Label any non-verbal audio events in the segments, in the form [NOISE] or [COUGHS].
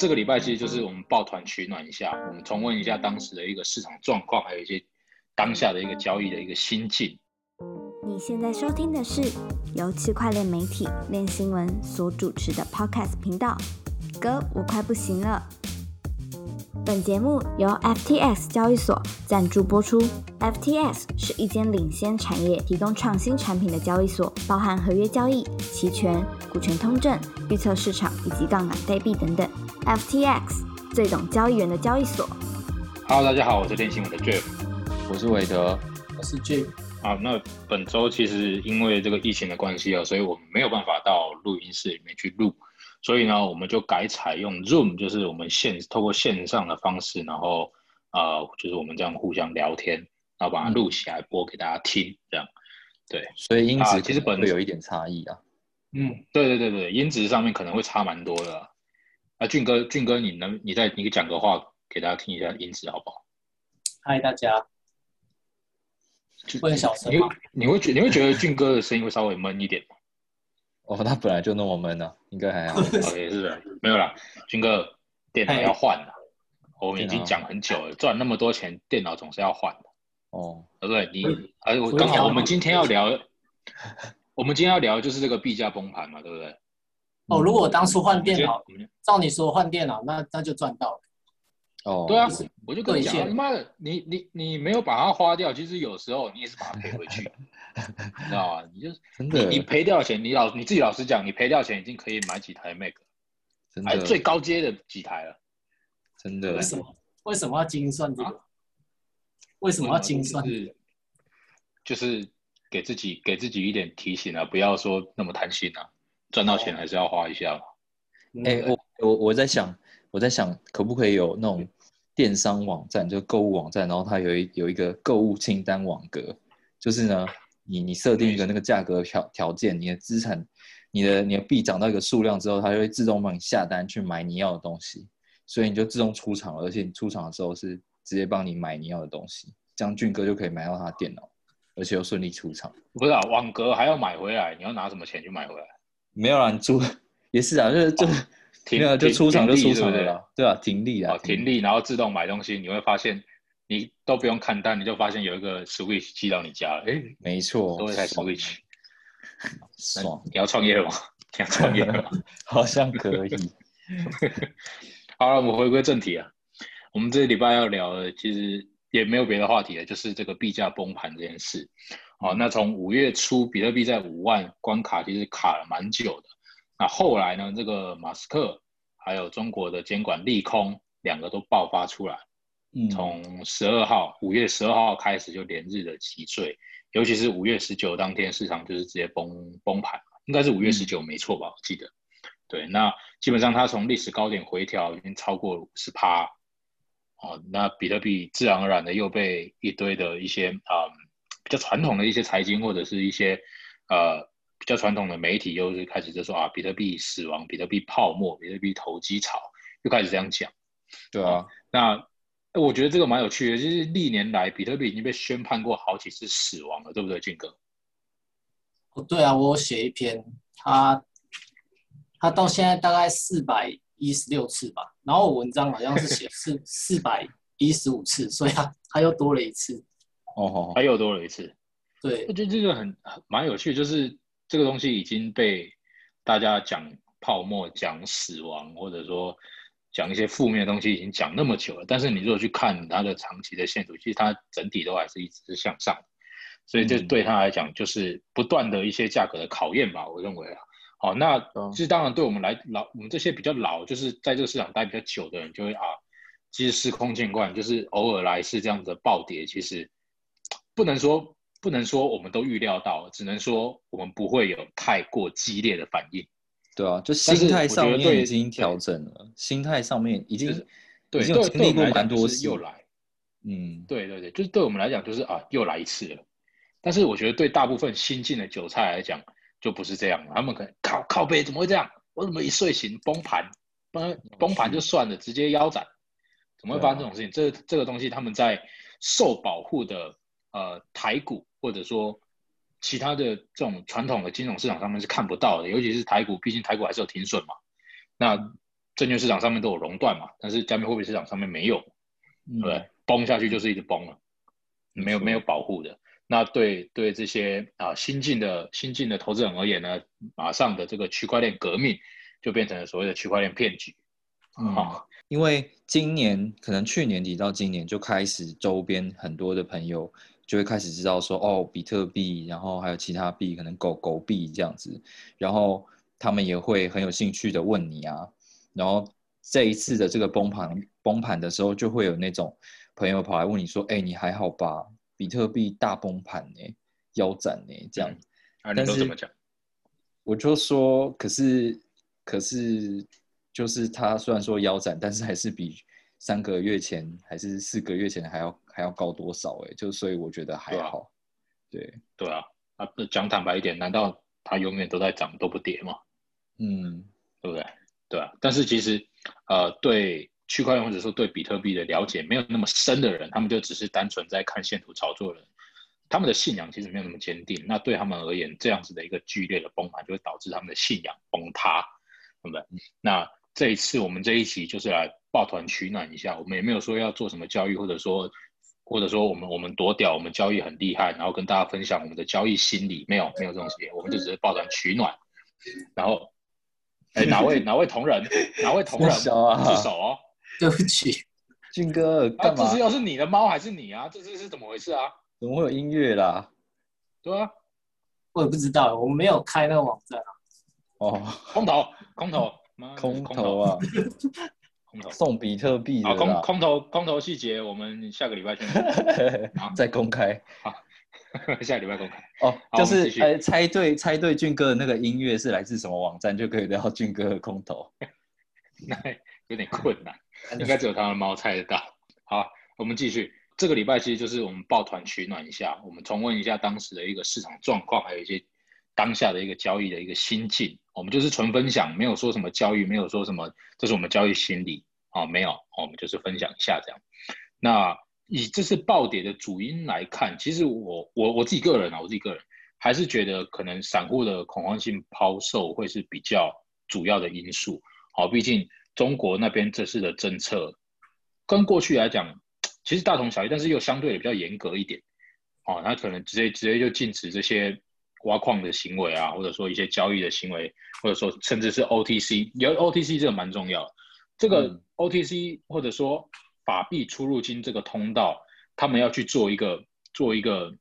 这个礼拜其实就是我们抱团取暖一下，我们重温一下当时的一个市场状况，还有一些当下的一个交易的一个心境。你现在收听的是由区块链媒体链新闻所主持的 Podcast 频道。哥，我快不行了。本节目由 FTX 交易所赞助播出。FTX 是一间领先产业、提供创新产品的交易所，包含合约交易、期权、股权通证、预测市场以及杠杆代币等等。FTX 最懂交易员的交易所。Hello，大家好，我是练新闻的 Jeff。我是韦德，我是 Jim，好，那本周其实因为这个疫情的关系啊，所以我们没有办法到录音室里面去录，所以呢，我们就改采用 Zoom，就是我们线透过线上的方式，然后呃，就是我们这样互相聊天，然后把它录起来播给大家听，这样。对，所以音啊质其实本会有一点差异啊。嗯，对对对对，音质上面可能会差蛮多的啊。啊，俊哥，俊哥，你能你再你讲个话给大家听一下音质好不好？嗨大家，不能小声你吗？你会觉你会觉得俊哥的声音会稍微闷一点吗？[LAUGHS] 哦，他本来就那么闷啊，应该还好。哦，也是的，没有啦，俊哥，电脑要换了。我们已经讲很久了，赚那么多钱，电脑总是要换的，哦，对不对？你嗯，而我刚好我们今天要聊，我们今天要聊就是这个币价崩盘嘛，对不对？哦，如果我当初换电脑，照你说换电脑，那那就赚到了。哦，对啊，我就跟你讲，他妈的，你你你没有把它花掉，其实有时候你也是把它赔回去，[LAUGHS] 你知道吗？你就是真的，你你赔掉钱，你老你自己老实讲，你赔掉钱已经可以买几台 Mac，了真的还最高阶的几台了。真的为什么？为什么要精算这个？为什么要精算？就是就是给自己给自己一点提醒啊，不要说那么贪心啊，赚到钱还是要花一下嘛。嗯哎、我我我在想，我在想，可不可以有那种电商网站，就购物网站，然后它有一有一个购物清单网格，就是呢，你你设定一个那个价格条条件，你的资产，你的你的币涨到一个数量之后，它就会自动帮你下单去买你要的东西，所以你就自动出场了，而且你出场的时候是直接帮你买你要的东西，这样俊哥就可以买到他的电脑，而且又顺利出场。不是啊，网格还要买回来，你要拿什么钱去买回来？没有啦，你出 [LAUGHS] 也是啊，就是就 [LAUGHS] 没有就出场就出场了啦，对啊，停利啊，哦，停利，然后自动买东西，你会发现你都不用看单，你就发现有一个 Switch 寄到你家了。哎，没错，多一台 Switch，那爽，你要创业了吗？[LAUGHS] 你要创业了吗？好像可以。好了，我们回归正题啊。我们这个礼拜要聊的，其实也没有别的话题了，就是这个币价崩盘这件事。好，那从五月初，比特币在五万关卡，其实卡了蛮久的。那后来呢，这个马斯克还有中国的监管利空，两个都爆发出来。嗯，从十二号，五月十二号开始就连日的急坠，尤其是五月十九当天，市场就是直接崩崩盘，应该是五月十九没错吧？我记得。对，那基本上它从历史高点回调已经超过五十趴，哦，那比特币自然而然的又被一堆的一些嗯比较传统的一些财经或者是一些呃比较传统的媒体又是开始就说啊比特币死亡、比特币泡沫、比特币投机潮，又开始这样讲。对啊，那呃我觉得这个蛮有趣的，就是历年来比特币已经被宣判过好几次死亡了，对不对，俊哥？哦，对啊，我有写一篇，他他到现在大概四百一十六次吧，然后我文章好像是写四 [LAUGHS] 四百一十五次，所以他他又多了一次。哦吼，还又多了一次。对我，觉得这个很很蛮有趣，就是这个东西已经被大家讲泡沫、讲死亡，或者说讲一些负面的东西，已经讲那么久了。但是你如果去看它的长期的线图，其实它整体都还是一直是向上的，所以这嗯对他来讲就是不断的一些价格的考验吧，我认为啊。好，那嗯其实当然对我们来老，我们这些比较老，就是在这个市场待比较久的人，就会啊，其实司空见惯，就是偶尔来一次这样的暴跌，其实不能说不能说我们都预料到，只能说我们不会有太过激烈的反应。对啊，就心态上面已经调整了，心态上面已经就是对，已经对有经历过对蛮多次，又来，嗯，对对对，就是对我们来讲就是啊又来一次了。但是我觉得对大部分新进的韭菜来讲就不是这样了，他们可能靠靠背怎么会这样？我怎么一睡醒崩盘？崩崩盘就算了，直接腰斩，怎么会发生这种事情？这这个东西他们在受保护的呃台股或者说其他的这种传统的金融市场上面是看不到的，尤其是台股，毕竟台股还是有停损嘛。那证券市场上面都有熔断嘛，但是加密货币市场上面没有，对对？崩下去就是一直崩了，没有没有保护的。那对对这些啊新进的新进的投资人而言呢，马上的这个区块链革命就变成了所谓的区块链骗局。啊，因为今年可能去年底到今年就开始，周边很多的朋友就会开始知道说，哦，比特币，然后还有其他币，可能狗狗币这样子，然后他们也会很有兴趣的问你啊，然后这一次的这个崩盘崩盘的时候，就会有那种朋友跑来问你说，哎，你还好吧？比特币大崩盘呢，腰斩呢，这样。啊，你都怎么讲？我就说，可是，可是，就是它虽然说腰斩，但是还是比三个月前还是四个月前还要还要高多少？哎，就所以我觉得还好。对对啊，啊，讲坦白一点，难道它永远都在涨都不跌吗？嗯，对不对？对啊，但是其实，呃，对。区块链或者说对比特币的了解没有那么深的人，他们就只是单纯在看线图炒作的人，他们的信仰其实没有那么坚定。那对他们而言，这样子的一个剧烈的崩盘，就会导致他们的信仰崩塌，对不对？那这一次我们这一期就是来抱团取暖一下，我们也没有说要做什么交易，或者说或者说我们我们多屌，我们交易很厉害，然后跟大家分享我们的交易心理，没有没有这种事情，我们就只是抱团取暖。然后，哎，哪位哪位同仁，哪位同仁自首哦。[LAUGHS] 对不起，俊哥，干嘛？这是又是你的猫还是你啊？这是是怎么回事啊？怎么会有音乐啦？对啊，我也不知道，我没有开那个网站啊。哦，空投，空投，空投啊！[LAUGHS] 空投送比特币啊！空空投，空投细节我们下个礼拜去 [LAUGHS] 再公开。好，[LAUGHS] 下个礼拜公开。哦，就是呃，猜对猜对俊哥的那个音乐是来自什么网站，就可以聊俊哥的空投。[LAUGHS] 那。有点困难，应该只有他的猫猜得到。好，我们继续。这个礼拜其实就是我们抱团取暖一下，我们重温一下当时的一个市场状况，还有一些当下的一个交易的一个心境。我们就是纯分享，没有说什么交易，没有说什么，这是我们交易心理啊，没有，我们就是分享一下这样。那以这次暴跌的主因来看，其实我我我自己个人啊，我自己个人还是觉得可能散户的恐慌性抛售会是比较主要的因素。好，毕竟。中国那边这次的政策跟过去来讲，其实大同小异，但是又相对的比较严格一点。哦，他可能直接直接就禁止这些挖矿的行为啊，或者说一些交易的行为，或者说甚至是 OTC，有 OTC 这个蛮重要。这个 OTC 或者说法币出入金这个通道，他们要去做一个做一个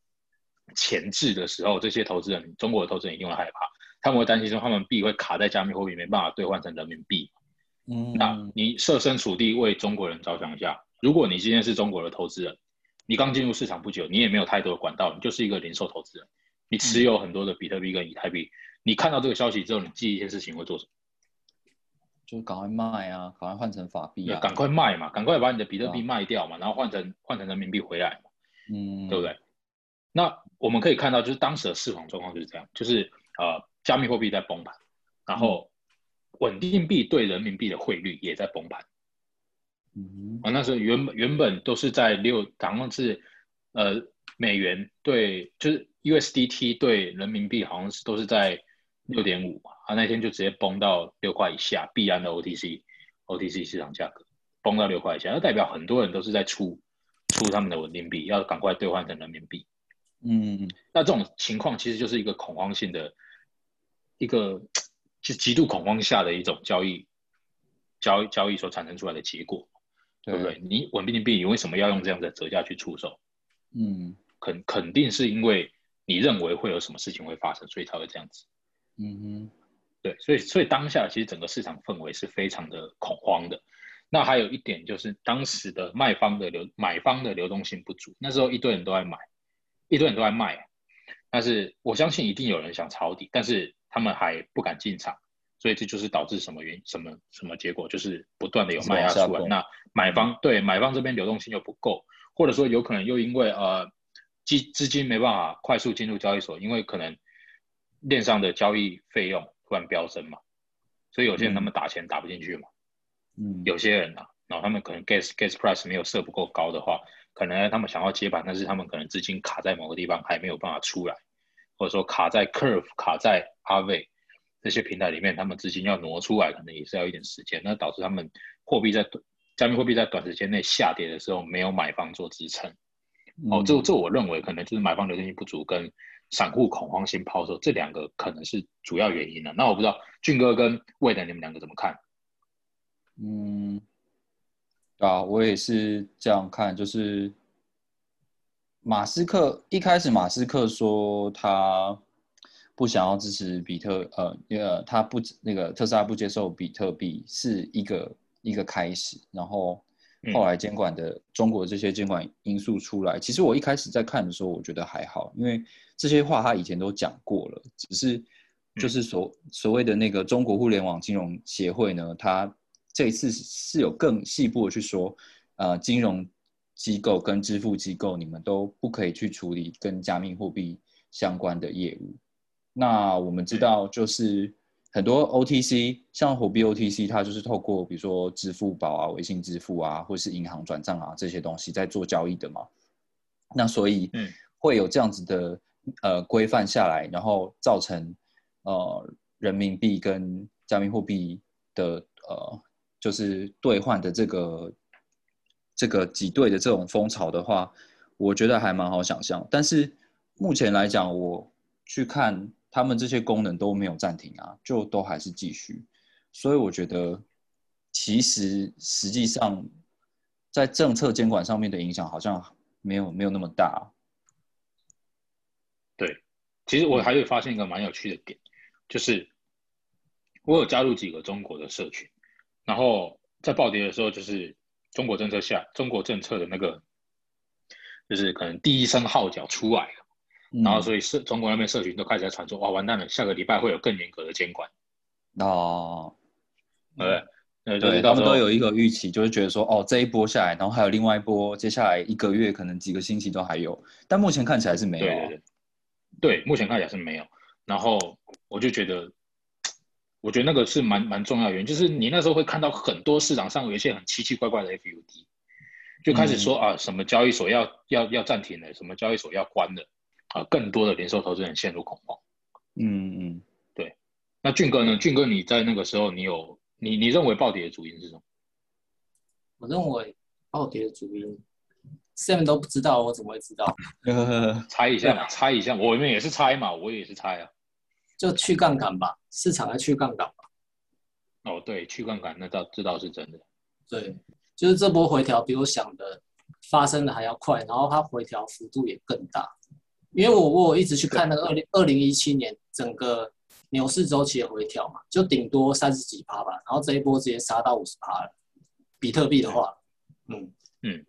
前置的时候，这些投资人，中国的投资人一定会害怕，他们会担心说他们币会卡在加密货币，没办法兑换成人民币。嗯，那你设身处地为中国人着想一下，如果你今天是中国的投资人，你刚进入市场不久，你也没有太多的管道，你就是一个零售投资人，你持有很多的比特币跟以太币，你看到这个消息之后，你第一件事情会做什么？就赶快卖啊，赶快换成法币啊，赶快卖嘛，赶快把你的比特币卖掉嘛，然后换成换成人民币回来嘛，嗯，对不对？那我们可以看到，就是当时的市场状况就是这样，就是呃，加密货币在崩盘，然后。稳定币对人民币的汇率也在崩盘，嗯，啊，那时候原本原本都是在六，好像是呃美元对，就是 USDT 对人民币好像是都是在六点五啊，那天就直接崩到六块以下，币安的 OTC OTC 市场价格崩到六块以下，那代表很多人都是在出出他们的稳定币，要赶快兑换成人民币，嗯，那这种情况其实就是一个恐慌性的一个。就极度恐慌下的一种交易，交交易所产生出来的结果，对不对？你稳定币，你为什么要用这样的折价去出售？嗯，肯肯定是因为你认为会有什么事情会发生，所以才会这样子。嗯哼，对，所以所以当下其实整个市场氛围是非常的恐慌的。那还有一点就是当时的卖方的流买方的流动性不足，那时候一堆人都在买，一堆人都在卖，但是我相信一定有人想抄底，但是。他们还不敢进场，所以这就是导致什么原什么什么结果，就是不断的有卖压出来。那买方对买方这边流动性又不够，或者说有可能又因为呃资资金没办法快速进入交易所，因为可能链上的交易费用突然飙升嘛，所以有些人他们打钱打不进去嘛。嗯，有些人啊，然后他们可能 gas gas price 没有设不够高的话，可能他们想要接盘，但是他们可能资金卡在某个地方还没有办法出来。或者说卡在 curve 卡在阿位，这些平台里面，他们资金要挪出来，可能也是要一点时间，那导致他们货币在加密货币在短时间内下跌的时候，没有买方做支撑。哦，这这我认为可能就是买方流动性不足跟散户恐慌性抛售这两个可能是主要原因了。那我不知道俊哥跟魏的你们两个怎么看？嗯，啊，我也是这样看，就是马斯克一开始马斯克说他不想要支持比特，呃，那个他不那个特斯拉不接受比特币是一个一个开始，然后。后来监管的中国这些监管因素出来，其实我一开始在看的时候，我觉得还好，因为这些话他以前都讲过了，只是就是所所谓的那个中国互联网金融协会呢，他这一次是有更细部的去说，呃，金融机构跟支付机构，你们都不可以去处理跟加密货币相关的业务。那我们知道就是。很多 OTC，像火币 OTC，它就是透过比如说支付宝啊、微信支付啊，或是银行转账啊这些东西在做交易的嘛。那所以，嗯，会有这样子的呃规范下来，然后造成呃人民币跟加密货币的呃就是兑换的这个这个挤兑的这种风潮的话，我觉得还蛮好想象。但是目前来讲，我去看。他们这些功能都没有暂停啊，就都还是继续，所以我觉得其实实际上在政策监管上面的影响好像没有没有那么大。对，其实我还有发现一个蛮有趣的点，就是我有加入几个中国的社群，然后在暴跌的时候，就是中国政策下，中国政策的那个就是可能第一声号角出来了。然后，所以社中国那边社群都开始在传说，哇，完蛋了，下个礼拜会有更严格的监管。哦，对，对，对，他们都有一个预期，就是觉得说，哦，这一波下来，然后还有另外一波，接下来一个月可能几个星期都还有，但目前看起来是没有。对对对，对，目前看起来是没有。然后我就觉得，我觉得那个是蛮蛮重要原因，就是你那时候会看到很多市场上有一些很奇奇怪怪的 FUD，就开始说啊，什么交易所要要要暂停了，什么交易所要关了。啊，更多的零售投资人陷入恐慌。嗯嗯，对。那俊哥呢？俊哥，你在那个时候，你有你你认为暴跌的主因是什么？我认为暴跌的主因，Sam 都不知道，我怎么会知道？[LAUGHS] 猜一下嘛，猜一下。我们也是猜嘛，我也是猜啊。就去杠杆吧，市场要去杠杆吧。哦，对，去杠杆，那倒这倒是真的。对，就是这波回调比我想的发生的还要快，然后它回调幅度也更大。因为我我一直去看那个二零二零一七年整个牛市周期的回调嘛，就顶多三十几趴吧，然后这一波直接杀到五十趴了。比特币的话，嗯嗯，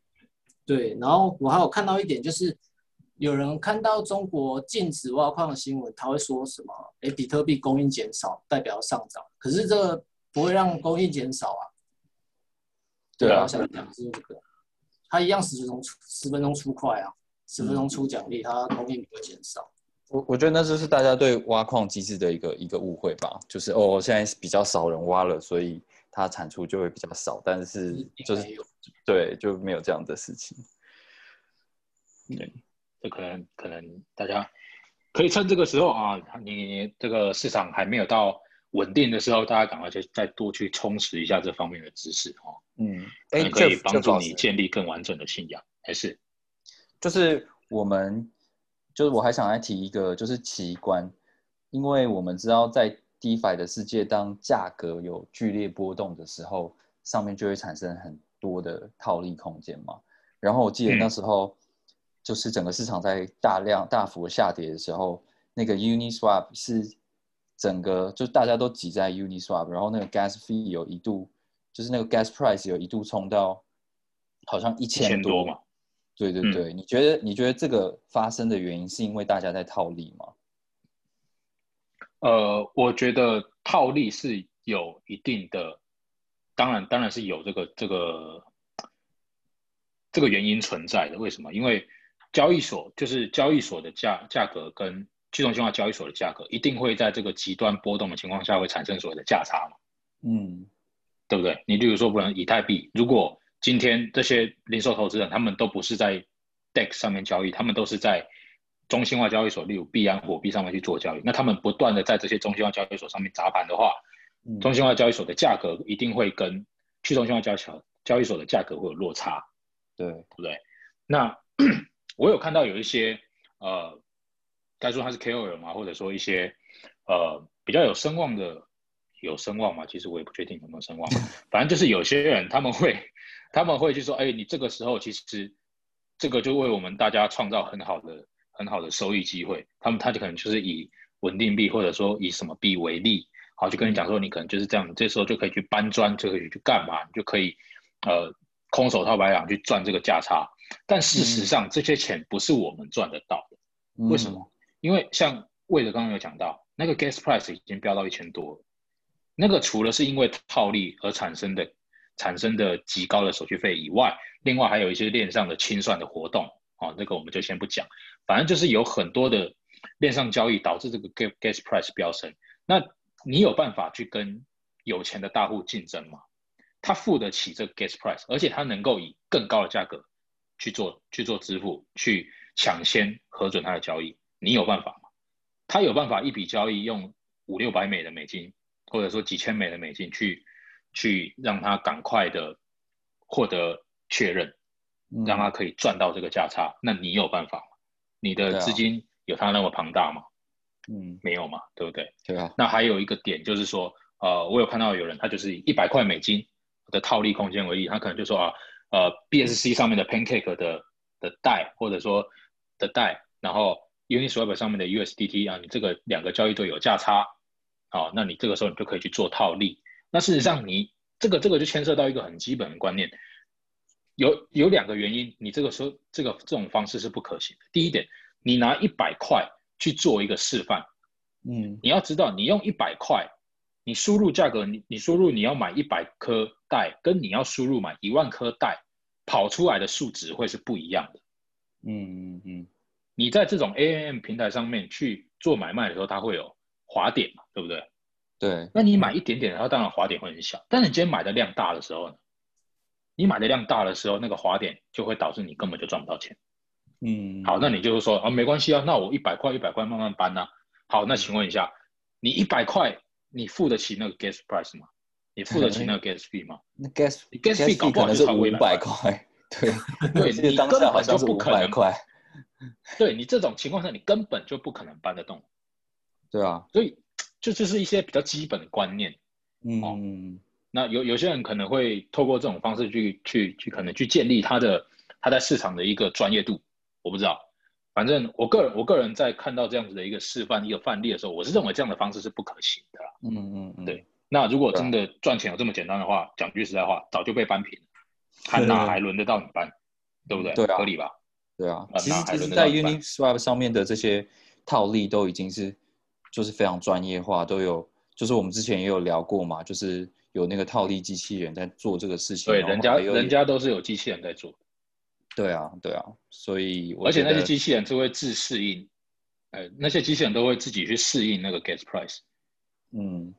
对。然后我还有看到一点，就是有人看到中国禁止挖矿的新闻，他会说什么？哎，比特币供应减少代表上涨，可是这个不会让供应减少啊。对啊，我想讲是这个，它一样十分钟出十分钟出快啊。十分钟出奖励，它供应不会减少。我我觉得那就是大家对挖矿机制的一个一个误会吧，就是哦，现在比较少人挖了，所以它产出就会比较少。但是就是对，就没有这样的事情。对，这可能可能大家可以趁这个时候啊，你这个市场还没有到稳定的时候，大家赶快去再多去充实一下这方面的知识哦。嗯，可以帮助你建立更完整的信仰，还是？就是我们，就是我还想来提一个，就是奇观，因为我们知道在 DeFi 的世界，当价格有剧烈波动的时候，上面就会产生很多的套利空间嘛。然后我记得那时候，就是整个市场在大量大幅下跌的时候，那个 Uniswap 是整个就大家都挤在 Uniswap，然后那个 Gas Fee 有一度，就是那个 Gas Price 有一度冲到好像一千多嘛。对对对，你觉得你觉得这个发生的原因是因为大家在套利吗？呃，我觉得套利是有一定的，当然当然是有这个这个这个原因存在的。为什么？因为交易所就是交易所的价价格跟去中心化交易所的价格一定会在这个极端波动的情况下会产生所谓的价差嘛？嗯，对不对？你比如说，不能以太币，如果今天这些零售投资人，他们都不是在 DEX 上面交易，他们都是在中心化交易所，例如币安、火币上面去做交易，那他们不断的在这些中心化交易所上面砸盘的话，嗯中心化交易所的价格一定会跟去中心化交易所交易所的价格会有落差，对，对不对？那 [CLEARS THROAT] 我有看到有一些呃，该说他是 KOL 嘛，或者说一些呃比较有声望的，有声望吗？其实我也不确定有没有声望，[LAUGHS] 反正就是有些人他们会他们会去说，哎，你这个时候其实这个就为我们大家创造很好的很好的收益机会，他们他就可能就是以稳定币或者说以什么币为例，好，就跟你讲说，你可能就是这样，你这时候就可以去搬砖，就可以去干嘛，你就可以呃空手套白狼去赚这个价差。但事实上，这些钱不是我们赚得到的。为什么？因为像魏德刚刚有讲到，那个 gas price 已经飙到一千多了，那个除了是因为套利而产生的产生的极高的手续费以外，另外还有一些链上的清算的活动啊，这个我们就先不讲。反正就是有很多的链上交易导致这个 gas gas price 飙升。那你有办法去跟有钱的大户竞争吗？他付得起这个 gas price，而且他能够以更高的价格去做去做支付，去抢先核准他的交易，你有办法吗？他有办法一笔交易用五六百美的美金，或者说几千美的美金去去让他赶快的获得确认，嗯让他可以赚到这个价差，那你有办法吗？你的资金有他那么庞大吗？嗯，没有嘛，对不对？对啊，那还有一个点就是说，呃，我有看到有人他就是以一百块美金的套利空间为例，他可能就说啊，呃，BSC 上面的 Pancake 的的贷，或者说的贷，然后 Uniswap 上面的 USDT 啊，你这个两个交易对有价差，好、那你这个时候你就可以去做套利。那事实上你这个这个就牵涉到一个很基本的观念，有有两个原因，你这个时候这个这种方式是不可行的。第一点，你拿一百块去做一个示范。嗯你要知道，你用一百块，你输入价格，你你输入你要买一百颗带，跟你要输入买一万颗带，跑出来的数值会是不一样的。嗯嗯嗯，你在这种 AMM 平台上面去做买卖的时候，它会有滑点嘛，对不对？对，那你买一点点，它当然滑点会很小。但是你今天买的量大的时候呢，你买的量大的时候，那个滑点就会导致你根本就赚不到钱。嗯，好，那你就是说啊，没关系啊，那我一百块一百块慢慢搬呐、好，那请问一下，你一百块你付得起那个 gas price 吗？你付得起那个 [LAUGHS] gas fee 吗？那 gas 你 gas fee 搞不好可能五就是超过100百块，对 [LAUGHS] [LAUGHS] 你根本好像不可能对你这种情况下，你根本就不可能搬得动。对啊，所以这就是一些比较基本的观念。嗯那有有些人可能会透过这种方式去去去可能去建立他的他在市场的一个专业度，我不知道。反正我个人我个人在看到这样子的一个示范一个范例的时候，我是认为这样的方式是不可行的啦。嗯嗯嗯，对那如果真的赚钱有这么简单的话，讲句实在话，早就被扳平了，看哪还轮得到你扳，对不对？对啊合理吧？对啊，其实其实，在 Uniswap 上面的这些套利都已经是就是非常专业化，都有就是我们之前也有聊过嘛，就是有那个套利机器人在做这个事情，对，人家人家都是有机器人在做，对啊对啊，所以我而且那些机器人是会自适应，呃，那些机器人都会自己去适应那个 gas price，嗯。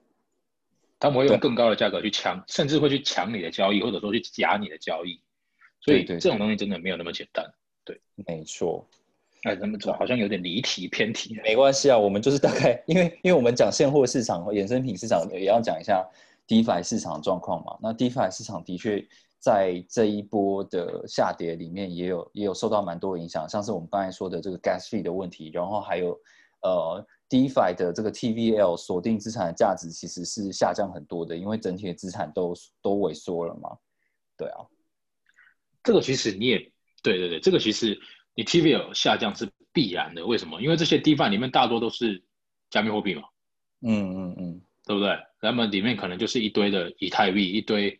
他们会用更高的价格去抢，甚至会去抢你的交易，或者说去夹你的交易，所以这种东西真的没有那么简单。对。没错，哎，咱们这好像有点离题偏题了。没关系啊，我们就是大概因为因为我们讲现货市场和衍生品市场，也要讲一下 DeFi 市场的状况嘛。那 DeFi 市场的确在这一波的下跌里面，也有也有受到蛮多影响，像是我们刚才说的这个 gas fee 的问题，然后还有呃 DeFi 的这个 TVL 锁定资产的价值其实是下降很多的，因为整体的资产都都萎缩了嘛。对啊，这个其实你也对对对，这个其实你 TVL 下降是必然的。为什么？因为这些 DeFi 里面大多都是加密货币嘛，嗯嗯嗯，对不对？那么里面可能就是一堆的以太币，一堆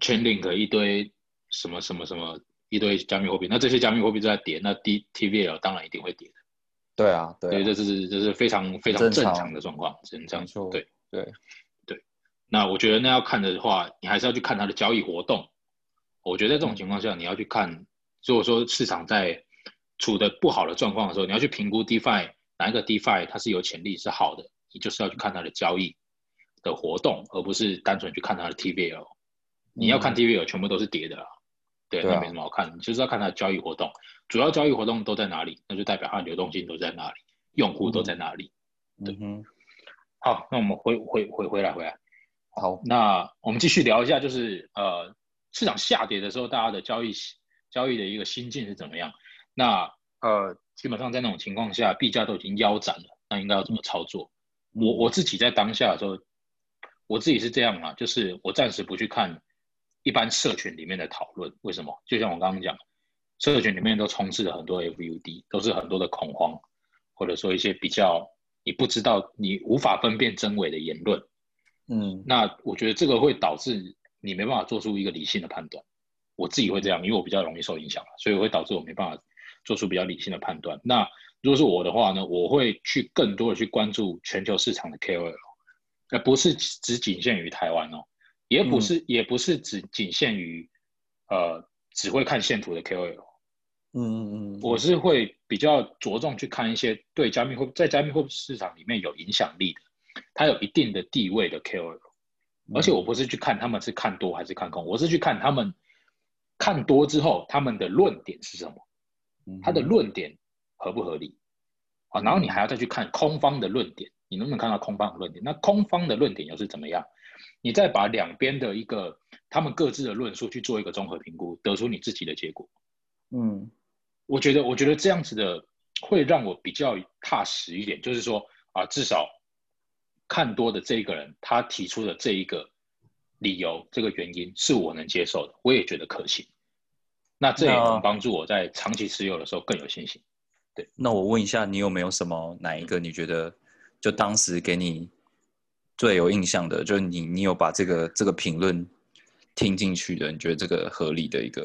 Chainlink，一堆什么什么什么，一堆加密货币。那这些加密货币都在跌，那 D TVL 当然一定会跌的。对啊对所以，这是这是非常非常正常的状况，只能这样说。对对。对，那我觉得那要看的话，你还是要去看它的交易活动。我觉得在这种情况下，你要去看，如果说市场在处的不好的状况的时候，你要去评估 DeFi 哪一个 DeFi 它是有潜力是好的，你就是要去看它的交易的活动，而不是单纯去看它的 TVL。你要看 TVL 全部都是跌的啦，对，那没什么好看的，你就是要看它的交易活动，主要交易活动都在哪里，那就代表它的流动性都在哪里，用户都在哪里。对嗯，好，那我们回回回回来回来，好，那我们继续聊一下，就是呃，市场下跌的时候，大家的交易交易的一个心境是怎么样？那呃，基本上在那种情况下，币价都已经腰斩了，那应该要怎么操作？我我自己在当下的时候，我自己是这样啊，就是我暂时不去看一般社群里面的讨论，为什么？就像我刚刚讲，社群里面都充斥了很多 FUD，都是很多的恐慌，或者说一些比较你不知道、你无法分辨真伪的言论。嗯那我觉得这个会导致你没办法做出一个理性的判断。我自己会这样，因为我比较容易受影响嘛，所以会导致我没办法做出比较理性的判断。那如果是我的话呢，我会去更多的去关注全球市场的 KOL，而不是只仅限于台湾哦，也不是、也不是只仅限于呃只会看线图的 KOL。嗯嗯嗯，我是会比较着重去看一些对加密货在加密货币市场里面有影响力的，它有一定的地位的 KOL，而且我不是去看他们是看多还是看空，我是去看他们看多之后他们的论点是什么，嗯他的论点合不合理啊？然后你还要再去看空方的论点，你能不能看到空方的论点？那空方的论点又是怎么样？你再把两边的一个他们各自的论述去做一个综合评估，得出你自己的结果。嗯我觉得，我觉得这样子的会让我比较踏实一点，就是说啊，至少看多的这一个人他提出的这一个理由、这个原因是我能接受的，我也觉得可行。那这也能帮助我在长期持有的时候更有信心。对那我问一下，你有没有什么哪一个你觉得就当时给你最有印象的，就是你你有把这个这个评论听进去的，你觉得这个合理的一个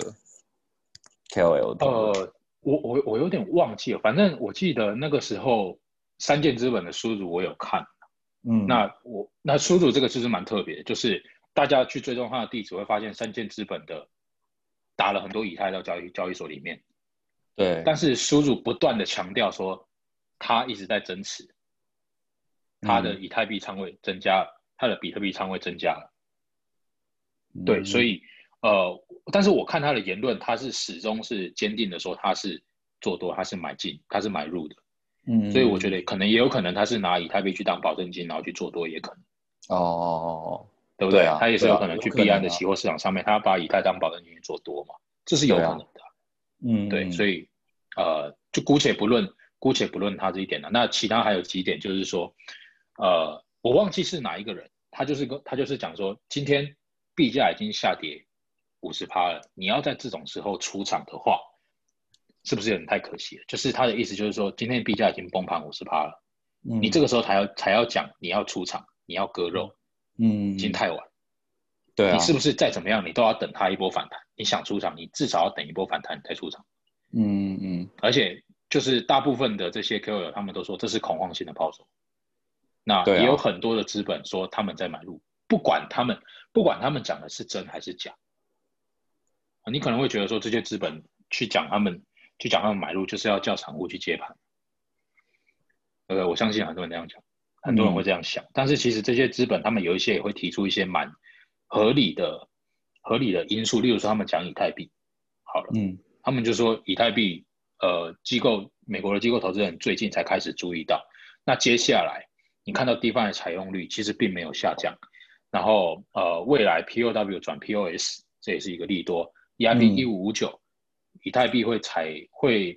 KOL 评论？呃，我我我有点忘记了，反正我记得那个时候三箭资本的书主我有看。嗯，那我那书主这个其实蛮特别，就是大家去追踪他的地址会发现三箭资本的打了很多以太到交易交易所里面，对，但是书主不断的强调说他一直在增持，他的以太币仓位增加了，他的比特币仓位增加了，对，所以以呃，但是我看他的言论，他是始终是坚定的说他是做多，他是买进，他是买入的，嗯。所以我觉得可能也有可能他是拿以太币去当保证金，然后去做多也可能。哦哦哦，对不对？对啊他也是有可能去币安的期货市场上面，他要把以太当保证金去做多嘛，这是有可能的。嗯，对，所以以呃，就姑且不论，姑且不论他这一点了。那其他还有几点，就是说，呃，我忘记是哪一个人，他就是跟他就是讲说，今天币价已经下跌五十趴了，你要在这种时候出场的话，是不是有点太可惜了？就是他的意思就是说，今天币价已经崩盘五十趴了，你这个个时候才要才要讲你要出场，你要割肉，嗯已经太晚。对啊，你是不是再怎么样，你都要等它一波反弹？你想出场，你至少要等一波反弹再出场。嗯嗯而且就是大部分的这些 KOL 他们都说这是恐慌性的抛售，那也有很多的资本说他们在买入，不管他们不管他们讲的是真还是假，你可能会觉得说这些资本去讲他们去讲他们买入就是要叫散户去接盘，呃，我相信很多人这样讲，很多人会这样想，但是其实这些资本他们有一些也会提出一些蛮合理的合理的因素，例如说他们讲以太币，好了。嗯他们就说以太币，呃，机构美国的机构投资人最近才开始注意到。那接下来你看到 DeFi 的采用率其实并没有下降，然后呃，未来 POW 转 POS 这也是一个利多，EIP 一五五九，以太币会采会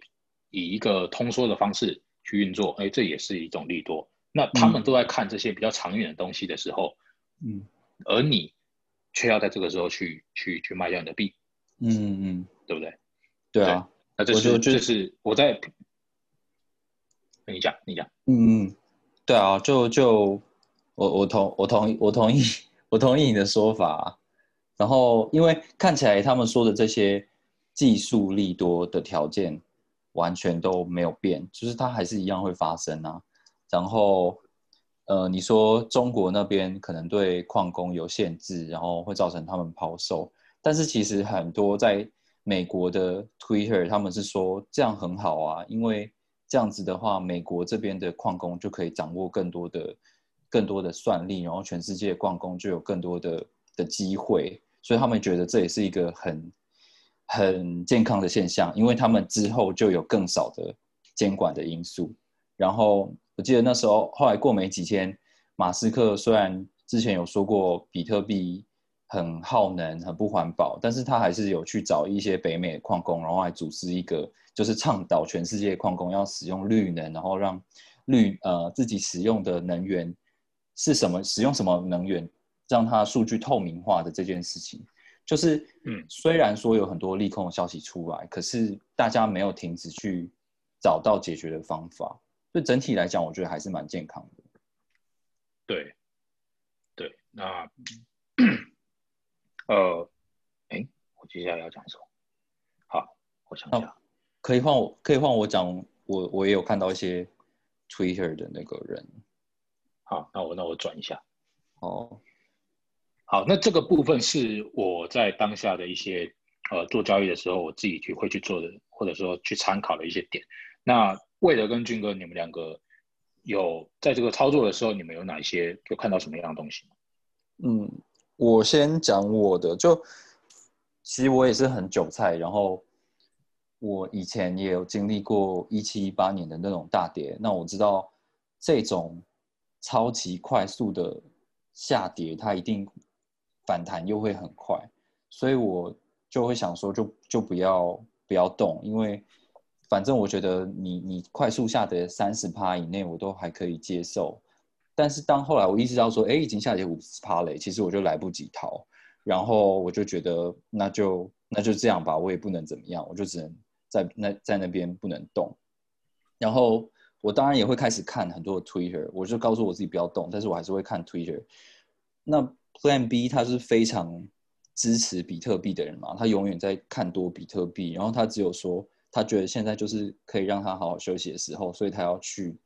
以一个通缩的方式去运作，哎，这也是一种利多。那他们都在看这些比较长远的东西的时候，嗯而你却要在这个时候去去去卖掉你的币，嗯嗯，对不对？对啊，那这我就是这是我在，你讲你讲，嗯嗯，对啊，就就我我同我同意我同意我同意你的说法，然后因为看起来他们说的这些技术利多的条件完全都没有变，就是它还是一样会发生啊。然后呃，你说中国那边可能对矿工有限制，然后会造成他们抛售，但是其实很多在美国的 Twitter 他们是说这样很好啊，因为这样子的话，美国这边的矿工就可以掌握更多的、更多的算力，然后全世界矿工就有更多的的机会，所以他们觉得这也是一个很、很健康的现象，因为他们之后就有更少的监管的因素。然后我记得那时候后来过没几天，马斯克虽然之前有说过比特币很耗能、很不环保，但是他还是有去找一些北美的矿工，然后来组织一个，就是倡导全世界矿工要使用绿能，然后让绿呃自己使用的能源是什么，使用什么能源，让它数据透明化的这件事情。就是，嗯，虽然说有很多利空的消息出来，可是大家没有停止去找到解决的方法，所以整体来讲，我觉得还是蛮健康的。对，对，那，呃，哎，我接下来要讲什么？好，我想想，可以换我，可以换我讲，我我也有看到一些 Twitter 的那个人。好，那我那我转一下。哦。好，那这个部分是我在当下的一些呃做交易的时候，我自己去会去做的，或者说去参考的一些点。那魏德跟军哥，你们两个有在这个操作的时候，你们有哪一些有看到什么样的东西吗？嗯，我先讲我的，就其实我也是很韭菜，然后我以前也有经历过一七一八年的那种大跌，那我知道这种超级快速的下跌，它一定。反弹又会很快，所以我就会想说，就就不要不要动，因为反正我觉得你你快速下跌三十趴以内，我都还可以接受。但是当后来我意识到说，哎，已经下跌五十趴了，其实我就来不及逃，然后我就觉得那就那就这样吧，我也不能怎么样，我就只能在那在那边不能动。然后我当然也会开始看很多的 Twitter，我就告诉我自己不要动，但是我还是会看 Twitter。那 Plan B 他是非常支持比特币的人嘛，他永远在看多比特币，然后他只有说他觉得现在就是可以让他好好休息的时候，所以他要去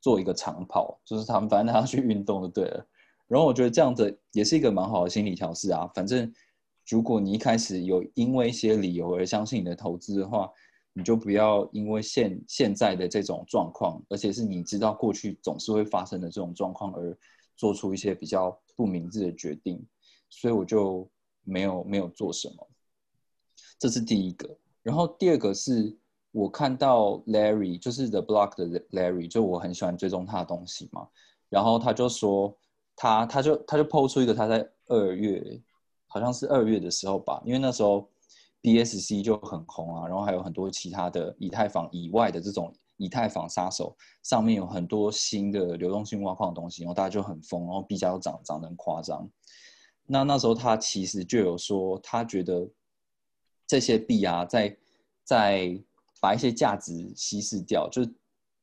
做一个长跑，就是他们反正他要去运动就对了。然后我觉得这样子也是一个蛮好的心理调试啊。反正如果你一开始有因为一些理由而相信你的投资的话，你就不要因为现现在的这种状况，而且是你知道过去总是会发生的这种状况而做出一些比较。不明智的决定，所以我就没有没有做什么。这是第一个，然后第二个是我看到 Larry，就是 The Block 的 Larry，就我很喜欢追踪他的东西嘛。然后他就说他他就他就抛出一个他在二月，好像是二月的时候吧，因为那时候 BSC 就很红啊，然后还有很多其他的以太坊以外的这种。以太坊杀手上面有很多新的流动性挖矿的东西，然后大家就很疯，然后币价又涨涨得很夸张。那那时候他其实就有说，他觉得这些币啊，在在把一些价值稀释掉，就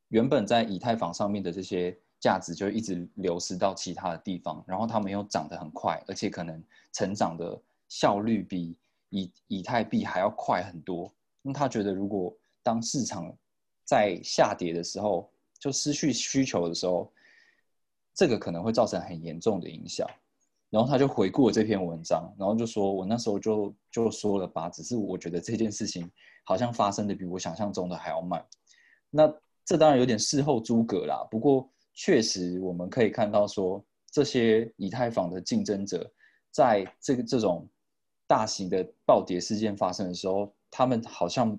原本在以太坊上面的这些价值就一直流失到其他的地方，然后他们又涨得很快，而且可能成长的效率比以以太币还要快很多。那他觉得，如果当市场在下跌的时候，就失去需求的时候，这个可能会造成很严重的影响。然后他就回顾了这篇文章，然后就说：“我那时候就就说了吧，只是我觉得这件事情好像发生的比我想象中的还要慢。”那这当然有点事后诸葛啦。不过确实我们可以看到，说这些以太坊的竞争者，在这个这种大型的暴跌事件发生的时候，他们好像。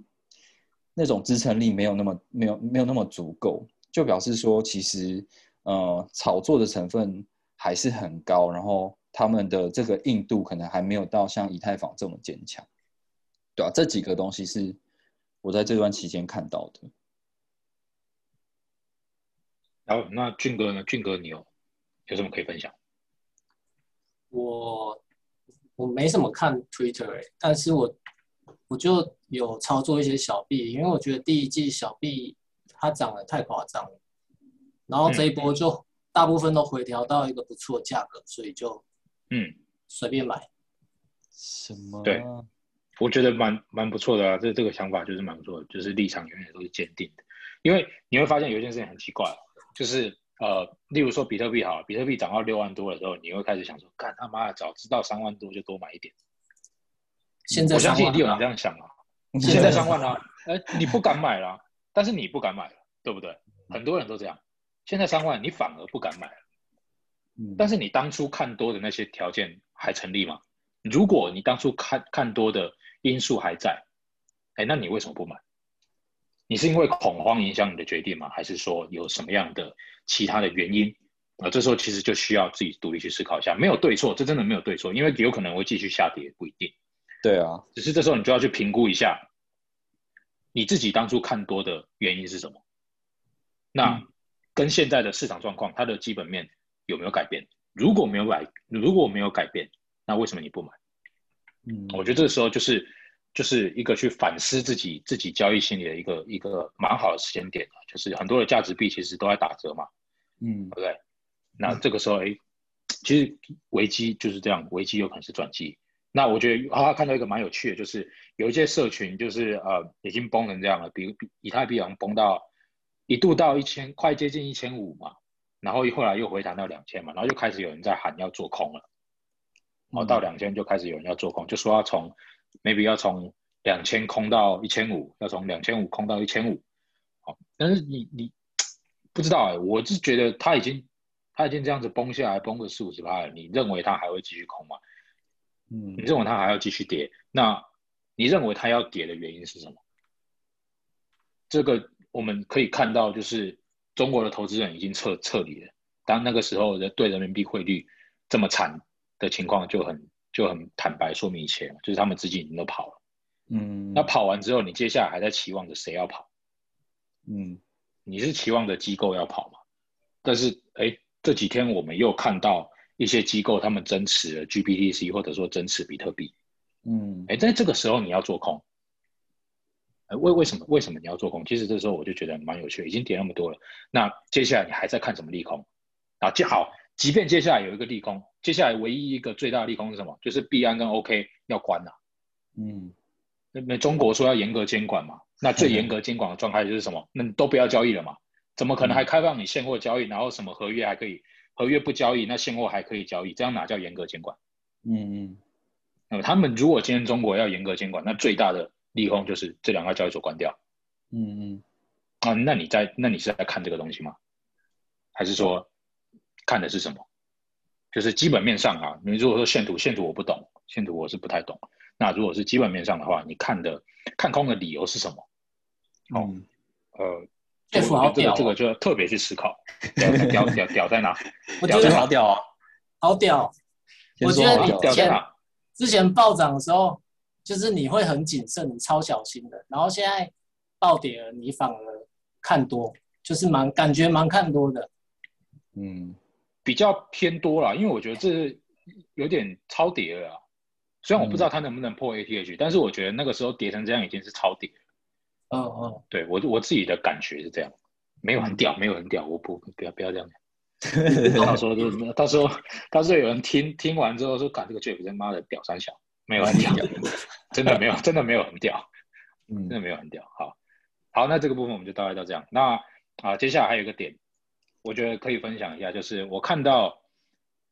那种支撑力没有那么没有没有那么足够，就表示说其实呃炒作的成分还是很高，然后他们的这个硬度可能还没有到像以太坊这么坚强，对啊，这几个东西是我在这段期间看到的。然后那俊哥呢？俊哥你有有什么可以分享？我我没什么看 Twitter，但是我。我就有操作一些小币，因为我觉得第一季小币它涨得太夸张了，然后这一波就大部分都回调到一个不错的价格，所以就嗯随便买。什么？对，我觉得蛮蛮不错的啊，这这个想法就是蛮不错的，就是立场永远都是坚定的。因为你会发现有一件事情很奇怪，就是呃，例如说比特币好，比特币涨到六万多的时候，你会开始想说，干他妈的，早知道三万多就多买一点。现在我相信一定有人这样想啊！现在三万啊，哎，[LAUGHS] 你不敢买了，但是你不敢买了，对不对？很多人都这样。现在三万，你反而不敢买了。但是你当初看多的那些条件还成立吗？如果你当初看看多的因素还在，哎，那你为什么不买？你是因为恐慌影响你的决定吗？还是说有什么样的其他的原因？啊，这时候其实就需要自己独立去思考一下，没有对错，这真的没有对错，因为有可能会继续下跌，不一定。对啊，只是这时候你就要去评估一下，你自己当初看多的原因是什么？那跟现在的市场状况，它的基本面有没有改变？如果没有改，如果没有改变，那为什么你不买？嗯，我觉得这个时候就是就是一个去反思自己自己交易心理的一个一个蛮好的时间点就是很多的价值币其实都在打折嘛，嗯对不对？那这个时候，哎，其实危机就是这样，危机有可能是转机。那我觉得，啊，看到一个蛮有趣的，就是有一些社群，就是呃，已经崩成这样了，比如比以太币好像崩到一度到一千，快接近一千五嘛，然后后来又回弹到两千嘛，然后又开始有人在喊要做空了，然后到两千就开始有人要做空，就说要从 maybe 要从两千空到一千五，要从两千五空到一千五，好，但是你你不知道哎，我是觉得他已经。他已经这样子崩下来，崩个四五十趴了，你认为它还会继续空吗？嗯，你认为它还要继续跌？那你认为它要跌的原因是什么？这个我们可以看到，就是中国的投资人已经撤撤离了。当那个时候的对人民币汇率这么惨的情况，就很就很坦白说明一切，就是他们资金已经都跑了。嗯，那跑完之后，你接下来还在期望着谁要跑？嗯，你是期望着机构要跑吗？但是，哎。这几天我们又看到一些机构他们增持了 GPTC 或者说增持比特币，嗯，哎，在这个时候你要做空，哎，为为什么为什么你要做空？其实这时候我就觉得蛮有趣，已经跌那么多了，那接下来你还在看什么利空？啊，就好，即便接下来有一个利空，接下来唯一一个最大的利空是什么？就是币安跟 OK 要关了，嗯，那那中国说要严格监管嘛，那最严格监管的状态就是什么？那你都不要交易了嘛。怎么可能还开放你现货交易？然后什么合约还可以，合约不交易，那现货还可以交易？这样哪叫严格监管？嗯嗯。那么他们如果今天中国要严格监管，那最大的利空就是这两个交易所关掉。嗯嗯。啊，那你在那你是在看这个东西吗？还是说看的是什么？就是基本面上啊，你如果说线图，线图我不懂，线图我是不太懂。那如果是基本面上的话，你看的看空的理由是什么？哦，呃。这好屌，这个就要特别去思考，[LAUGHS] 屌屌屌在哪？我觉得好屌啊，好屌！我觉得你屌在哪？之前暴涨的时候，就是你会很谨慎，你超小心的。然后现在暴跌了，你反而看多，就是蛮感觉蛮看多的。嗯，比较偏多了，因为我觉得这有点超跌了。虽然我不知道它能不能破 ATH，但是我觉得那个时候跌成这样已经是超跌。嗯嗯，对我我自己的感觉是这样，没有很屌，没有很屌，我不不要不要这样讲。[LAUGHS] 到时候就到时候到时候有人听听完之后说，干这个 Jeff 他妈的屌三小，没有很屌，[LAUGHS] 真的没有，真的没有很屌，嗯，真的没有很屌。好，好，那这个部分我们就大概到这样。那啊，接下来还有一个点，我觉得可以分享一下，就是我看到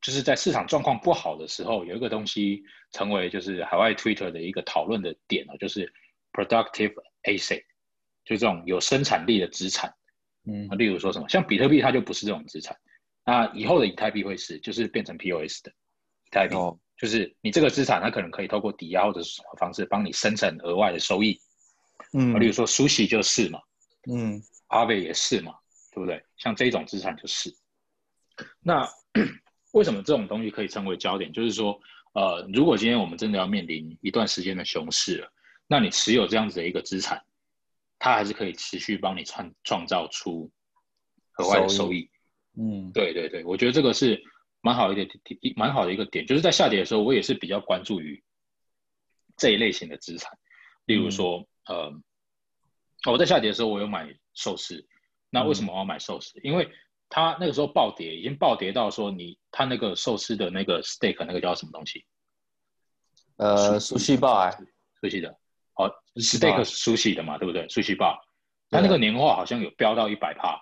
就是在市场状况不好的时候，有一个东西成为就是海外 Twitter 的一个讨论的点呢，就是 productive。Asset 就这种有生产力的资产，嗯，例如说什么，像比特币它就不是这种资产，那以后的以太币会是，就是变成 POS 的以太币，就是你这个资产它可能可以透过抵押或者是什么方式帮你生成额外的收益，嗯，例如说 Sushi 就是嘛，嗯，Aave 也是嘛，对不对？像这种资产就是，那 [CLEARS THROAT] 为什么这种东西可以称为焦点？就是说，呃，如果今天我们真的要面临一段时间的熊市了。那你持有这样子的一个资产，它还是可以持续帮你创创造出额外的收益。嗯，对对对，我觉得这个是蛮好一点，蛮好的一个点，就是在下跌的时候，我也是比较关注于这一类型的资产。例如说，呃，我在下跌的时候，我有买寿司。那为什么我要买寿司？因为它那个时候暴跌，已经暴跌到说你它那个寿司的那个 steak 那个叫什么东西？呃，熟悉吧，熟悉的。哦，steak 熟悉的嘛，对不对？熟悉吧？它那个年化好像有飙到一百帕。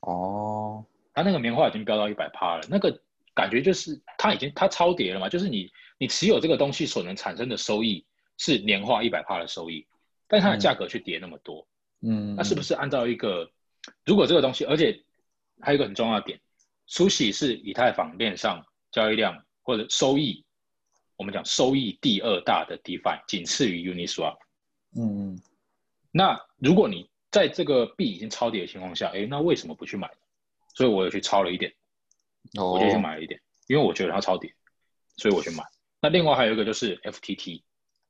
哦，它那个棉花已经飙到一百帕了，那个感觉就是它已经它超跌了嘛，就是你你持有这个东西所能产生的收益是年化一百帕的收益，但它的价格却跌那么多。嗯，那是不是按照一个，如果这个东西，而且还有一个很重要的点，熟悉是以太坊链上交易量或者收益。我们讲收益第二大的 DeFi，仅次于 Uniswap。嗯嗯那如果你在这个币已经超跌的情况下，哎，那为什么不去买呢？所以我也去抄了一点，哦我就去买了一点，因为我觉得它超跌，所以我去买。那另外还有一个就是 FTT，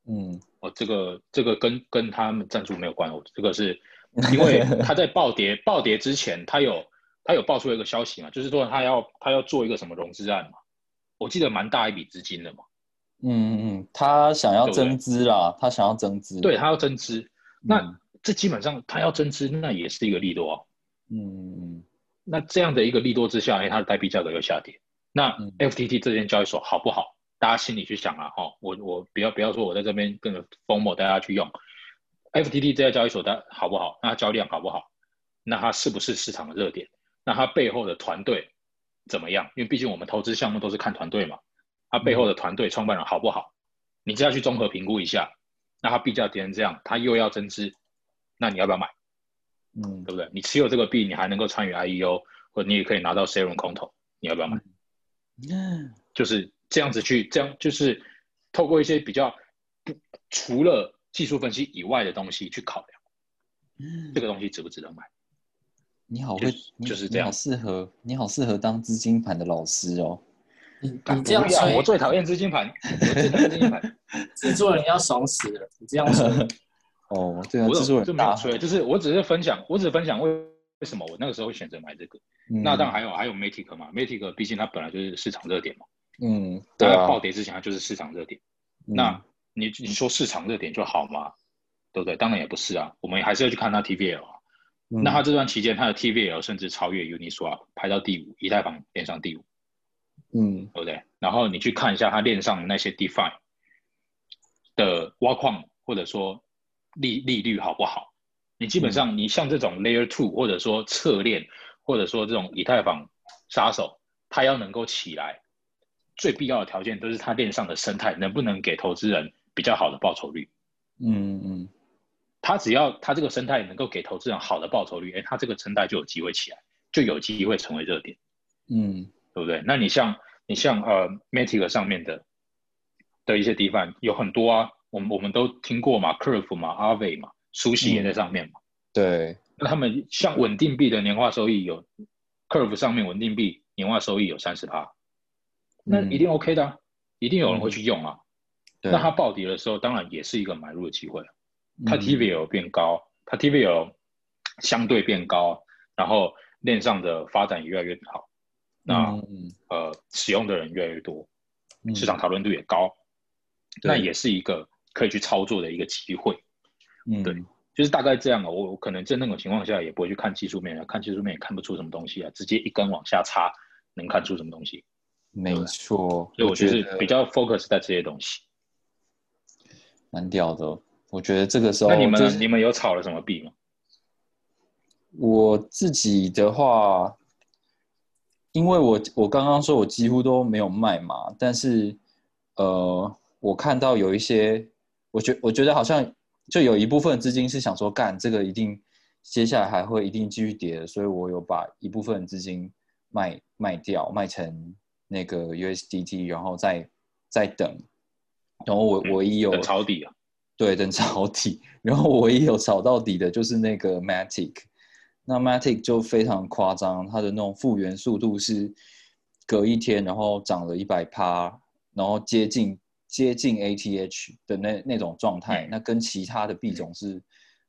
嗯。哦，这个这个跟跟他们赞助没有关，我这个是因为 [LAUGHS] 他在暴跌暴跌之前，他有他有爆出一个消息嘛，就是说他要他要做一个什么融资案嘛，我记得蛮大一笔资金的嘛，嗯嗯嗯，他想要增资啦，他想要增资，对他要增资，那嗯。这基本上他要增资，那也是一个利多啊。嗯嗯那这样的一个利多之下，哎，它的代币价格又下跌，那嗯 FTT 这间交易所好不好？大家心里去想啊，哈，我我不要不要说我在这边跟着疯魔大家去用 FTT 这家交易所的好不好？那它交易量好不好？那它是不是市场的热点？那它背后的团队怎么样？因为毕竟我们投资项目都是看团队嘛，它背后的团队创办人好不好？你只要去综合评估一下，那它币价跌成这样，它又要增资，那你要不要买？嗯对不对？你持有这个币，你还能够参与 IEO，或者你也可以拿到 Serum 空投，你要不要买？嗯就是这样子去，这样就是透过一些比较不除了技术分析以外的东西去考量，嗯这个东西值不值得买？你好会就是，你就是这样你好适合，你好适合当资金盘的老师哦。你你这样说，我最讨厌资金盘，我最讨厌资金盘。[LAUGHS] 制作人要爽死了。你这样吹，哦，对啊，我有就没有吹，就是我只是分享，我只是分享为为什么我那个时候会选择买这个。嗯那当然还有还有 Matic 嘛，Matic 毕竟它本来就是市场热点嘛，嗯，对它啊，暴跌之前它就是市场热点。嗯那你你说市场热点就好吗？对不对？当然也不是啊，我们还是要去看它 TVL 啊。嗯那它这段期间，它的 TVL 甚至超越 Uniswap，排到第五，以太坊链上第五，嗯对不对？然后你去看一下它链上的那些 DeFi 的挖矿或者说利利率好不好？你基本嗯上你像这种 Layer Two 或者说侧链，或者说这种以太坊杀手，它要能够起来，最必要的条件都是它链上的生态能不能给投资人比较好的报酬率。嗯嗯它只要它这个生态能够给投资人好的报酬率，哎，它这个生态就有机会起来，就有机会成为热点，嗯对不对？那你像你像呃 Matic 上面的的一些 DeFi 有很多啊，我们我们都听过嘛，Curve 嘛，Aave 嘛，熟悉也在上面嘛。对，那他们像稳定币的年化收益有 Curve 上面稳定币年化收益有三十趴，那嗯。一定 OK 的啊、一定有人会去用啊。对。那它暴跌的时候，当然也是一个买入的机会。它嗯。TVL 变高，它 TVL 相对变高，然后链上的发展也越来越好，那、嗯。呃使用的人越来越多，嗯。市场讨论度也高，对。那也是一个可以去操作的一个机会。嗯对就是大概这样啊，我我可能在那种情况下也不会去看技术面啊，看技术面也看不出什么东西啊，直接一根往下插能看出什么东西，没错，所以我觉就是得比较 focus 在这些东西。蛮屌的。我觉得这个时候那你们、就是你们有炒了什么币吗？我自己的话，因为我我刚刚说我几乎都没有卖嘛，但是呃，我看到有一些，我觉我觉得好像就有一部分资金是想说，干这个一定接下来还会一定继续跌的，所以我有把一部分资金卖卖掉，卖成那个 USDT，然后再再等，然后我嗯唯一有、等抄底啊？对，等抄底。然后我唯一有炒到底的就是那个 Matic，那 Matic 就非常夸张，它的那种复原速度是隔一天，然后涨了一百趴，然后接近接近 ATH 的那那种状态，嗯。那跟其他的币种是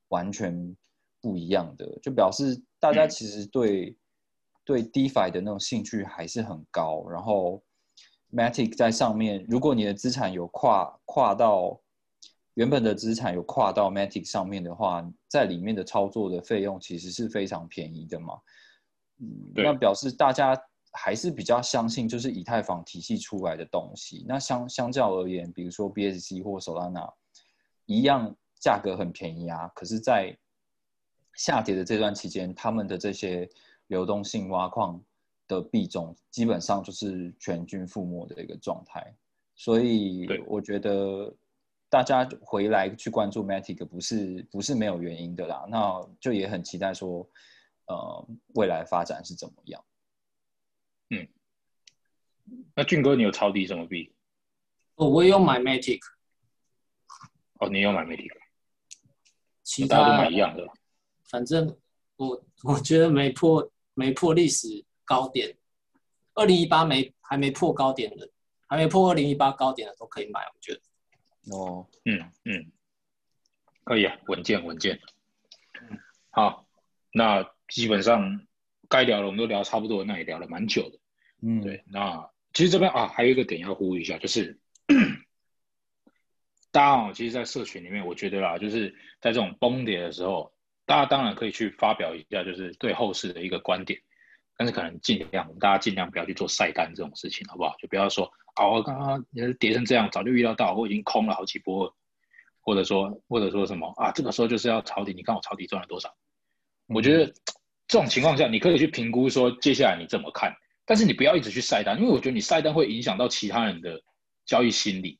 完全不一样的，就表示大家嗯。其实对、对 DeFi 的那种兴趣还是很高，然后 Matic 在上面，如果你的资产有跨跨到原本的资产有跨到 Matic 上面的话，在里面的操作的费用其实是非常便宜的嘛。嗯，那表示大家还是比较相信就是以太坊体系出来的东西。那相相较而言，比如说 BSC 或 Solana 一样价格很便宜啊，可是，在下跌的这段期间，他们的这些流动性挖矿的币种基本上就是全军覆没的一个状态。所以我觉得大家回来去关注 Matic 不是不是没有原因的啦，那就也很期待说，呃，未来发展是怎么样。那俊哥，你有抄底什么币？哦我有买 Matic，哦，你有买媒体？其大家都他买一样的。反正我我觉得没破没破历史高点，二零一八没还没破高点的，还没破二零一八高点的都可以买，我觉得。哦，嗯嗯，可以啊，稳健稳健。好，那基本上该聊的我们都聊差不多，那也聊了蛮久的。嗯，对，那其实这边啊还有一个点要呼吁一下，就是 [COUGHS] 大家哦，其实，在社群里面，我觉得啦，就是在这种崩跌的时候，大家当然可以去发表一下，就是对后市的一个观点，但是可能尽量，我们大家尽量不要去做晒单这种事情，好不好？就不要说啊，我刚刚跌成这样，早就预料到，我已经空了好几波了，或者说，或者说什么啊，这个时候就是要抄底，你看我抄底赚了多少？我觉得这种情况下，你可以去评估说接下来你怎么看，但是你不要一直去晒单，因为我觉得你晒单会影响到其他人的交易心理，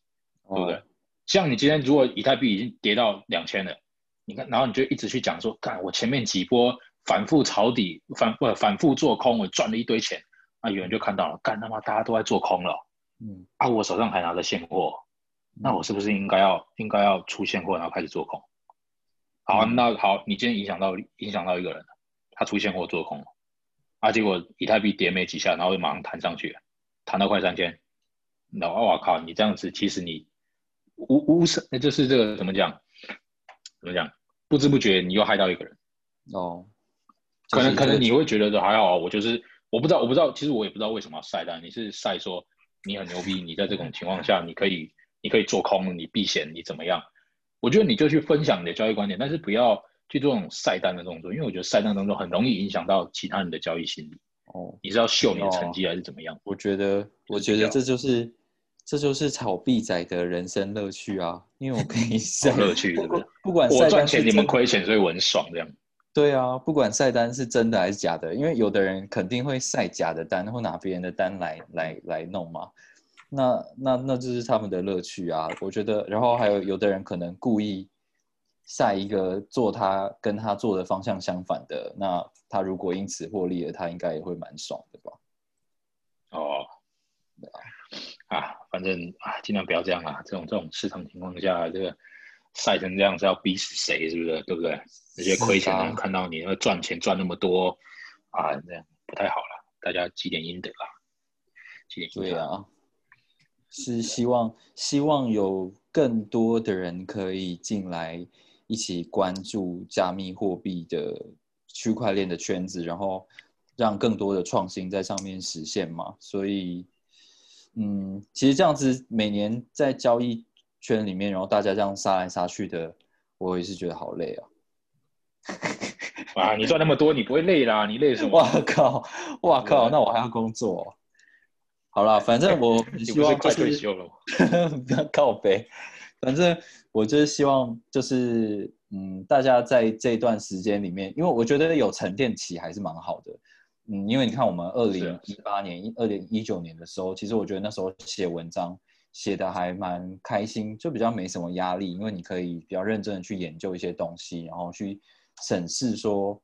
对不对？哦像你今天如果以太币已经跌到两千了，你看，然后你就一直去讲说，看我前面几波反复抄底，反不反复做空，我赚了一堆钱，啊，有人就看到了，干他妈大家都在做空了，嗯，啊，我手上还拿着现货，那我是不是应该要应该要出现货，然后开始做空？好，嗯那好，你今天影响到影响到一个人了，他出现货做空了，啊，结果以太币跌没几下，然后就马上弹上去了，弹到快三千，然后我靠，你这样子其实你无无声，那就是这个怎么讲？怎么讲？不知不觉你又害到一个人，哦，可能可能你会会觉得还好啊，我就是我不知道我不知道，其实我也不知道为什么要晒单，你是晒说你很牛逼，你在这种情况下你可以你可以做空，你避险，你怎么样？我觉得你就去分享你的交易观点，但是不要去做这种晒单的动作，因为我觉得晒单动作很容易影响到其他人的交易心理。哦，你是要秀你的成绩还是怎么样？我觉得，我觉得这就是这就是炒币仔的人生乐趣啊！因为我可以晒乐趣不不是管不管我赚钱你们亏钱，所以我很爽这样。对啊，不管晒单是真的还是假的，因为有的人肯定会晒假的单，或拿别人的单来来来弄嘛。那那那就是他们的乐趣啊！我觉得，然后还有有的人可能故意晒一个做他跟他做的方向相反的，那他如果因此获利了，他应该也会蛮爽的吧？哦，啊，反正啊，尽量不要这样啊！这种这种市场情况下，这个晒成这样是要逼死谁？是不是？对不对？那些亏钱的看到你那赚钱赚那么多啊，这样不太好了。大家积点阴德啊，积点阴德对啊，是希望希望有更多的人可以进来一起关注加密货币的区块链的圈子，然后让更多的创新在上面实现嘛。所以，嗯，其实这样子每年在交易圈里面，然后大家这样杀来杀去的，我也是觉得好累啊！[LAUGHS] 啊！你赚那么多，你不会累啦？你累什么？[LAUGHS] 哇靠！哇靠！那我还要工作哦、好啦，反正我 [LAUGHS] 你希望就不是快退休了吗？不要靠背。反正我就是希望，就是嗯，大家在这段时间里面，因为我觉得有沉淀期还是蛮好的。嗯，因为你看我们二零一八年、二零一九年的时候，其实我觉得那时候写文章写的还蛮开心，就比较没什么压力，因为你可以比较认真的去研究一些东西，然后去审视说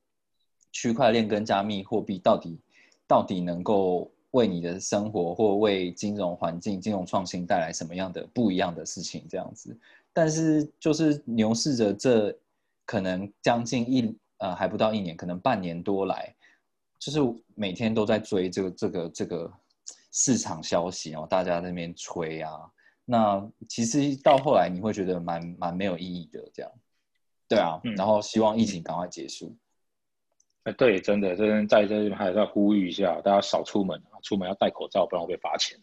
区块链跟加密货币到底到底能够为你的生活或为金融环境、金融创新带来什么样的不一样的事情，这样子。但是就是牛市着这可能将近一呃还不到一年，可能半年多来，就是每天都在追这个这个这个市场消息哦，大家在那边吹啊。那其实到后来你会觉得蛮蛮没有意义的，这样。对啊，嗯然后希望疫情赶快结束。哎，对，真的，这边在这边还是要呼吁一下，大家少出门啊，出门要戴口罩，不然会被罚钱。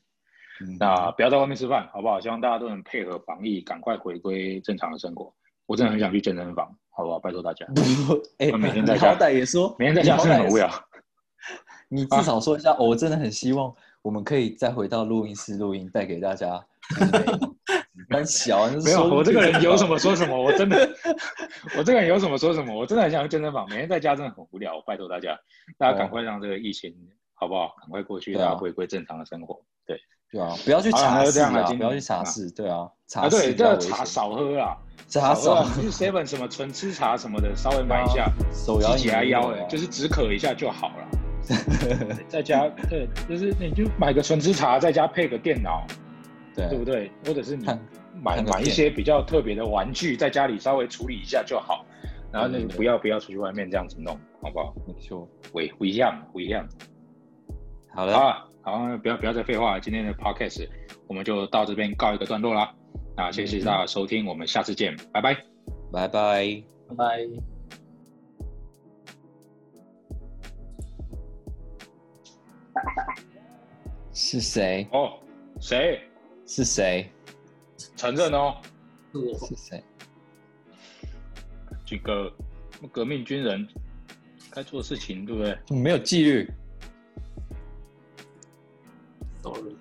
嗯那不要在外面吃饭，好不好？希望大家都能配合防疫，赶快回归正常的生活。我真的很想去健身房，好不好？拜托大家，[LAUGHS] 哎，我每天在家好歹也说，每天在家你好歹也真的很无聊。[LAUGHS] 你至少说一下，哦我真的很希望我们可以再回到录音室录音，带给大家很小。没有，我这个人有什么？么说什么，我真的，我这个人有什么说什么，我真的很想去健身房，每天在家真的很无聊，拜托大家，大家赶快让这个疫情好不好？赶快过去，大家回归正常的生活。对对啊，不要去查事啊，不要去查事，对啊，查啊，事对，茶少喝啊，茶少喝啊 seven 什么纯吃茶什么的，稍微买一下，手摇挤起来饮料啊腰哎，就是止渴一下就好了。[LAUGHS] 在家对，就是你就买个纯吃茶，在家配个电脑，对对不对？或者是你买买一些比较特别的玩具，在家里稍微处理一下就好。然后那对对对个不要不要出去外面这样子弄，好不好？没错。不不一样，不一样。好了，好不要不要再废话了，今天的 podcast 我们就到这边告一个段落啦。那谢谢大家收听，我们下次见，拜拜。拜拜。拜拜。是谁？哦，谁是谁？承认哦？是我是谁？这个革命军人该做的事情，对不对？没有纪律。sorry，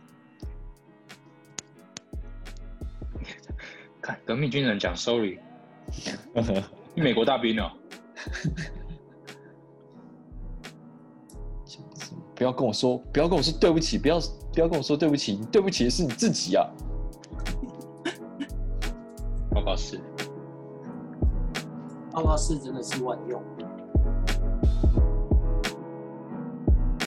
看革命军人讲 sorry，你美国大兵哦。不要跟我说，不要跟我说对不起，不要不要跟我说对不起，你对不起的是你自己啊！报告是。报告室真的是万用。